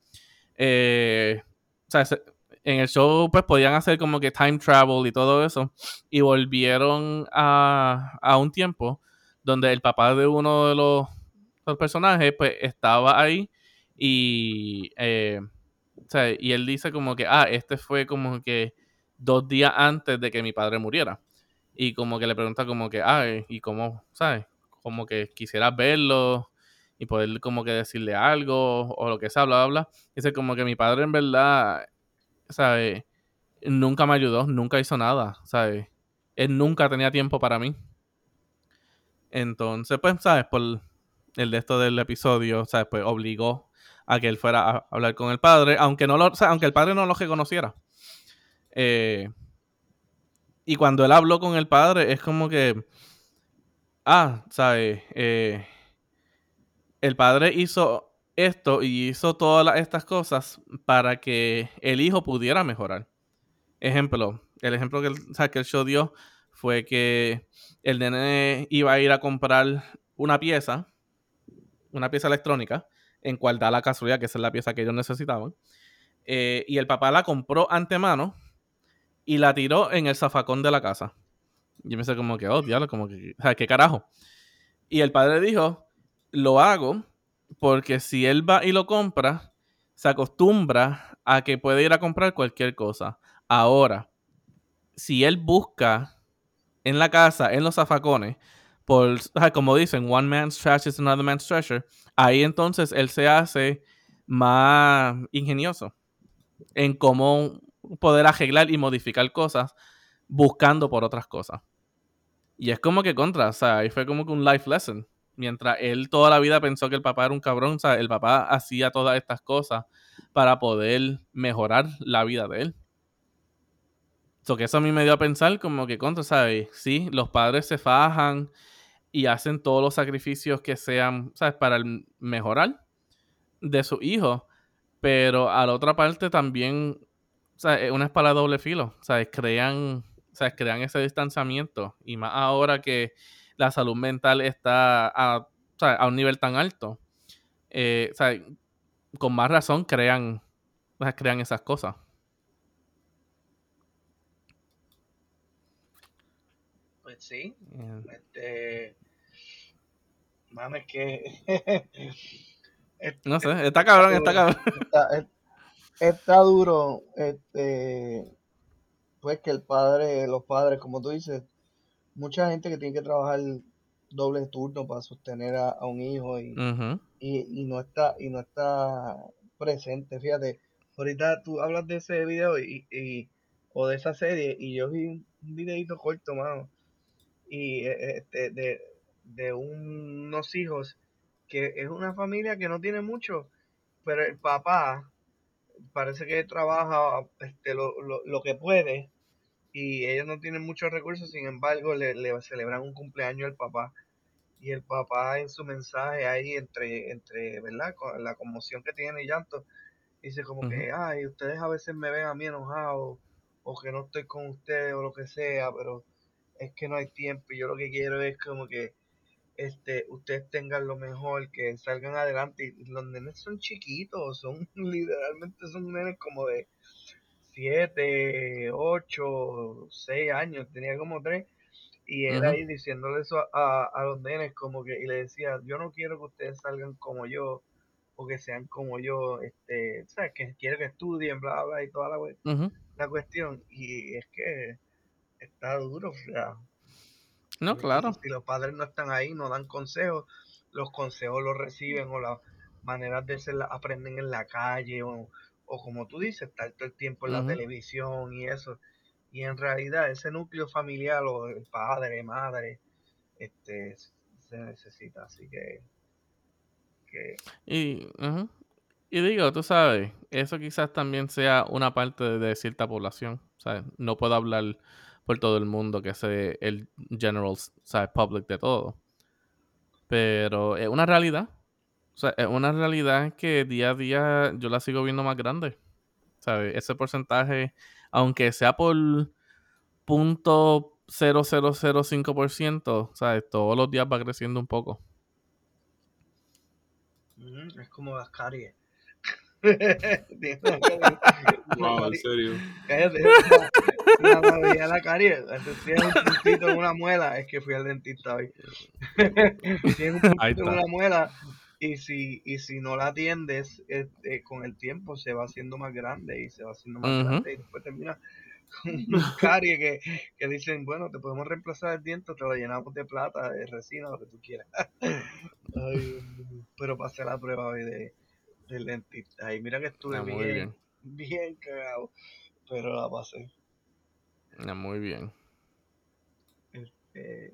Eh, o sea, se- en el show, pues podían hacer como que time travel y todo eso. Y volvieron a, a un tiempo donde el papá de uno de los, los personajes, pues estaba ahí. Y. eh, o sea, y él dice como que, ah, este fue como que dos días antes de que mi padre muriera. Y como que le pregunta como que, ah, ¿y cómo, sabes? Como que quisiera verlo y poder como que decirle algo o lo que sea, bla, bla, bla. Dice como que mi padre en verdad, ¿sabes? Nunca me ayudó, nunca hizo nada, ¿sabes? Él nunca tenía tiempo para mí. Entonces, pues, ¿sabes? Por el de esto del episodio, ¿sabes? Pues obligó a que él fuera a hablar con el padre, aunque no lo, o aunque el padre no lo reconociera. Eh, y cuando él habló con el padre, es como que ah, ¿sabes? Eh, el padre hizo esto y hizo todas estas cosas para que el hijo pudiera mejorar. Ejemplo, el ejemplo que, el, que el show dio fue que el nene iba a ir a comprar una pieza, una pieza electrónica, en cual da la casualidad que es la pieza que ellos necesitaban. Eh, y el papá la compró antemano y la tiró en el zafacón de la casa. Y me pensé como que, oh, diablo, como que, ¿qué carajo? Y el padre dijo, lo hago porque si él va y lo compra, se acostumbra a que puede ir a comprar cualquier cosa. Ahora, si él busca en la casa, en los zafacones, por, como dicen, one man's trash is another man's treasure, ahí entonces él se hace más ingenioso en cómo poder arreglar y modificar cosas buscando por otras cosas. Y es como que contra, o sea, ahí fue como que un life lesson. Mientras él toda la vida pensó que el papá era un cabrón, o sea, el papá hacía todas estas cosas para poder mejorar la vida de él. Que eso a mí me dio a pensar como que contra, ¿sabes? Sí, los padres se fajan y hacen todos los sacrificios que sean, ¿sabes? Para el mejorar de su hijo. Pero a la otra parte también, ¿sabes? Es una espada doble filo, ¿sabes? Crean sea, crean ese distanciamiento. Y más ahora que la salud mental está a, un nivel tan alto. Eh, o sea, con más razón crean, crean esas cosas. Pues sí. Este. Mames, que. no sé, está cabrón, está cabrón. Está, está duro. Este pues que el padre, los padres, como tú dices, mucha gente que tiene que trabajar doble turno para sostener a, un hijo y, y, no está y no está presente. Fíjate, ahorita tú hablas de ese video y, y o de esa serie y yo vi un videito corto, mano, y e, este, de, de unos hijos que es una familia que no tiene mucho, pero el papá parece que trabaja este, lo, lo, lo que puede y ellos no tienen muchos recursos, sin embargo, le, celebran un cumpleaños al papá. Y el papá en su mensaje ahí, entre, entre ¿verdad? Con la conmoción que tiene y llanto, dice como que, ay, ustedes a veces me ven a mí enojado, o que no estoy con ustedes, o lo que sea, pero es que no hay tiempo. Y yo lo que quiero es como que este, ustedes tengan lo mejor, que salgan adelante. Y los nenes son chiquitos, son literalmente son nenes como de siete, ocho, seis años, tenía como tres, y él ahí diciéndole eso a, a, los nenes como que, y le decía, yo no quiero que ustedes salgan como yo, o que sean como yo, este, ¿sabes? Que quiero que estudien, bla, bla, y toda la, la cuestión, y es que está duro, o sea, no, claro. Si los padres no están ahí, no dan consejos, los consejos los reciben o las maneras de ser aprenden en la calle o, o como tú dices, estar todo el tiempo en la televisión y eso. Y en realidad ese núcleo familiar o el padre, madre, este, se necesita. Así que... Y, y digo, tú sabes, eso quizás también sea una parte de, cierta población. ¿sabes? No puedo hablar por todo el mundo que sea el general ¿sabes? public de todo. Pero es una realidad. O sea, es una realidad que día a día yo la sigo viendo más grande. ¿Sabes? Ese porcentaje, aunque sea por punto .0005%, ¿sabes? Todos los días va creciendo un poco. es como las caries. wow, en serio. Cállate. La, la, la caries. Tienes un puntito en una muela. Es que fui al dentista hoy. Tienes un puntito en una muela y si, y si no la atiendes, este, con el tiempo se va haciendo más grande y se va haciendo más grande y después termina con un carie que, que, dicen, bueno, te podemos reemplazar el diente, te lo llenamos de plata, de resina, lo que tú quieras. pero pasé la prueba hoy de, del dentista y mira que estuve ah, bien, bien, cagado, pero la pasé. Ah, muy bien. Este,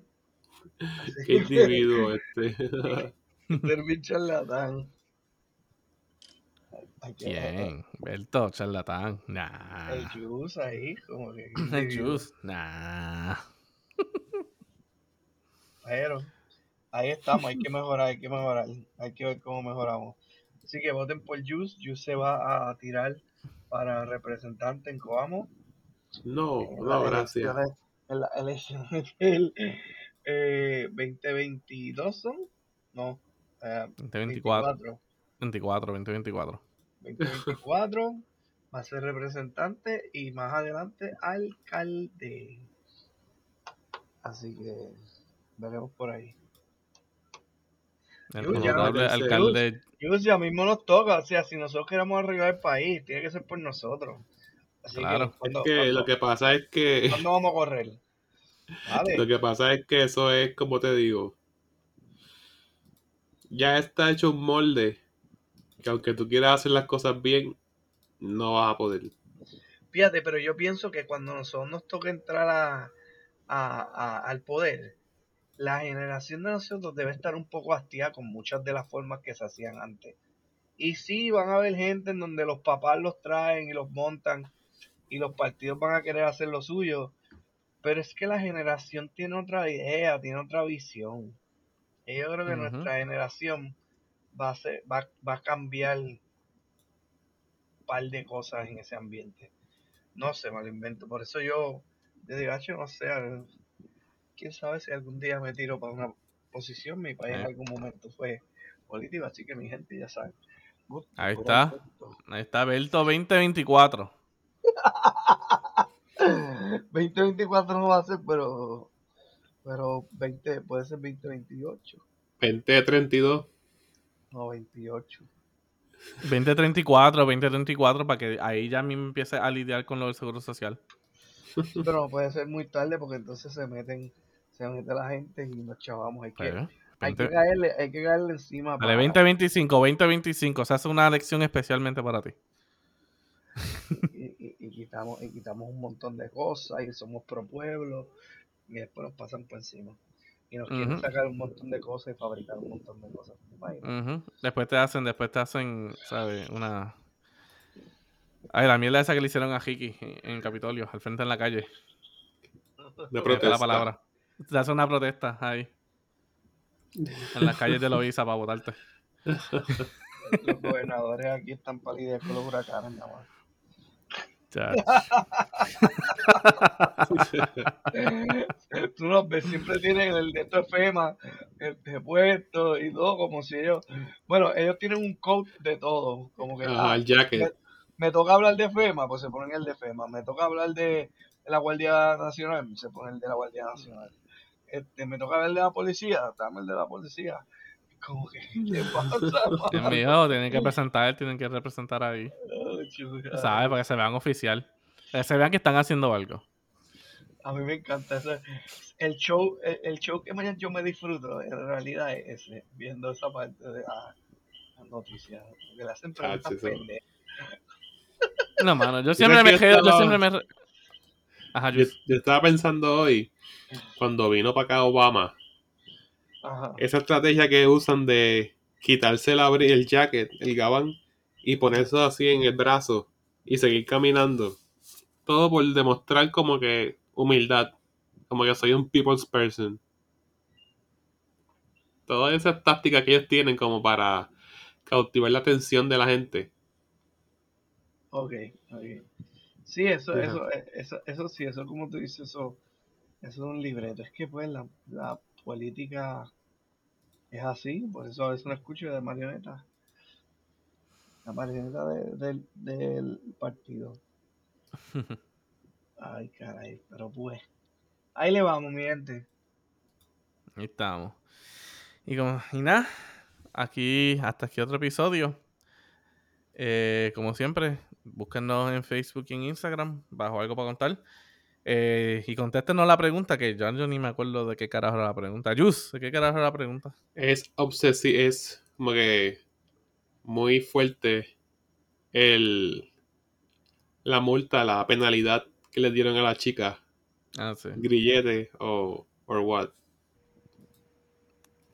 Qué individuo este. Ser charlatán. ¿Quién? Berto, charlatán. Nah. El Juice ahí, como que. El Juice, nah. Pero. Ahí estamos, hay que mejorar, hay que mejorar. Hay que ver cómo mejoramos. Así que voten por Juice. Juice se va a tirar para representante en Coamo. No, en no, gracias. elecciones- En las elecciones del eh, 2022 son. No, eh, 2024. 24. 24, 2024. 2024 va a ser representante y más adelante alcalde. Así que veremos por ahí. El ya alcalde. Yo ya mismo nos toca, o sea, si nosotros queremos arreglar el país, tiene que ser por nosotros. Así Claro. que, ¿cuándo, Es que lo que pasa es que cuándo vamos a correr? Vale. lo que pasa es que eso es como te digo. Ya está hecho un molde que aunque tú quieras hacer las cosas bien, no vas a poder. Fíjate, pero yo pienso que cuando nosotros nos toca entrar a, a- a- al poder, la generación de nosotros debe estar un poco hastiada con muchas de las formas que se hacían antes. Y sí, van a haber gente en donde los papás los traen y los montan y los partidos van a querer hacer lo suyo, pero es que la generación tiene otra idea, tiene otra visión. Y yo creo que nuestra generación va a, ser, va, va a cambiar un par de cosas en ese ambiente. No sé, me lo invento. Por eso yo, desde gacho, no sé, quién sabe si algún día me tiro para una posición. Mi país en Eh. algún momento fue político, así que mi gente ya sabe. Gusto, Ahí está. gusto. Ahí está Belto 2024. 2024 no va a ser, pero pero 20, puede ser 2028. 2032. No, 28. 2034, 2034, para que ahí ya mismo empiece a lidiar con lo del seguro social. Pero no puede ser muy tarde porque entonces se meten, se mete la gente y nos chavamos. Hay que, Pero, hay que 20 caerle, hay que caerle encima. Dale, para- 2025, 2025. Se hace una elección especialmente para ti. y, y- y quitamos, y quitamos un montón de cosas y somos pro pueblo y después nos pasan por encima. Y nos quieren sacar un montón de cosas y fabricar un montón de cosas. Ujú. Después te hacen, después te hacen, ¿sabes? Una... Ay, la mierda esa que le hicieron a Hiki en Capitolio, al frente en la calle. Fue protesta. la palabra. Te hace una protesta ahí. En las calles de Loiza para votarte. Los gobernadores aquí están para lidiar con los huracanes, nada más. Tú los ves, siempre tienen el de esto FEMA, el de puesto y todo, como si ellos. Bueno, ellos tienen un code de todo. Como que ah, el jacket. me toca hablar de FEMA, pues se ponen el de FEMA. Me toca hablar de la Guardia Nacional, se pone el de la Guardia Nacional. Este, me toca hablar de la policía, dame el de la policía. Como que, ¿qué pasa? Es mío, tienen que presentar, tienen que representar ahí. Chula. ¿Sabes? Para que se vean oficial. Para que se vean que están haciendo algo. A mí me encanta eso. El show, el, el show que más yo me disfruto en realidad es ese, viendo esa parte de ah, las noticias. Porque le hacen preguntas pendejas. No, mano, yo siempre me que quedo, yo siempre me... Ajá, Yo, yo... yo estaba pensando hoy, cuando vino para acá Obama, Ajá. esa estrategia que usan de quitarse el, el jacket, el gabán, y ponerse así en el brazo y seguir caminando. Todo por demostrar como que humildad, como que soy un people's person. Todas esas tácticas que ellos tienen como para cautivar la atención de la gente. Ok, ok. Sí, eso, eso, eh, eso, eso sí, eso como tú dices, eso, eso es un libreto. Es que pues la, la política es así, por eso a veces no escucho de marioneta. La marioneta de- del, del partido. Ay, caray, pero pues. Ahí le vamos, mi gente. Ahí estamos. Y como, y nada, aquí, hasta aquí otro episodio. Eh, como siempre, búsquenos en Facebook y en Instagram, bajo algo para contar. Eh, y contéstenos la pregunta, que yo, yo ni me acuerdo de qué carajo era la pregunta. Jus, ¿de qué carajo era la pregunta? Es obsesivo, es como que muy fuerte el la multa, la penalidad que le dieron a la chica, Ah, sí. grillete o or what.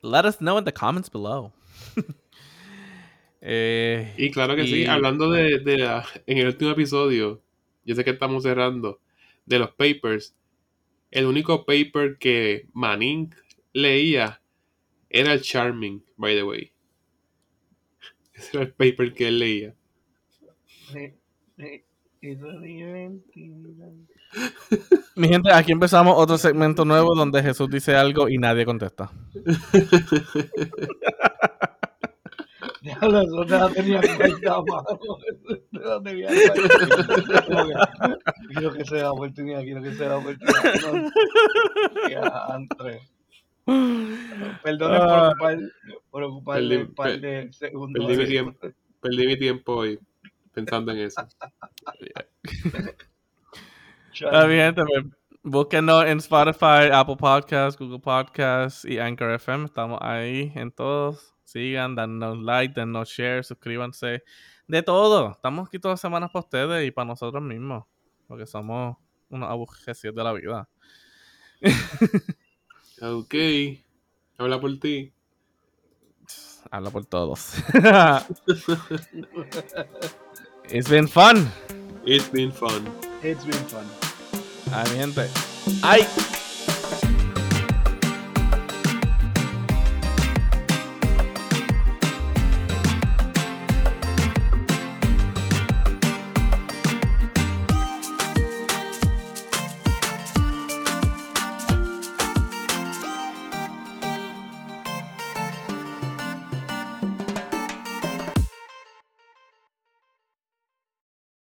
Let us know in the comments below. eh, Y claro que sí, hablando de, de la- en el último episodio, yo sé que estamos cerrando, de los papers, el único paper que Manning leía era el Charming, by the way. Ese era el paper que él leía. Mi gente, aquí empezamos otro segmento nuevo donde Jesús dice algo y nadie contesta. Diablo, eso te la tenía. Quiero que sea la oportunidad, quiero que sea la oportunidad. Perdonen por Ah. ocupar, por Perdí- un par de segundos. Perdí mi tiempo, perdí mi tiempo hoy pensando en eso. Mi gente, pues, búsquenos en Spotify, Apple Podcasts, Google Podcasts y Anchor FM. Estamos ahí en todos. Sigan, danos like, danos share, suscríbanse. De todo. Estamos aquí todas las semanas para ustedes y para nosotros mismos. Porque somos unos aburrecidos de la vida. Ok. Habla por ti. Habla por todos. It's been fun. It's been fun. It's been fun. Ay, mi gente. ¡Ay!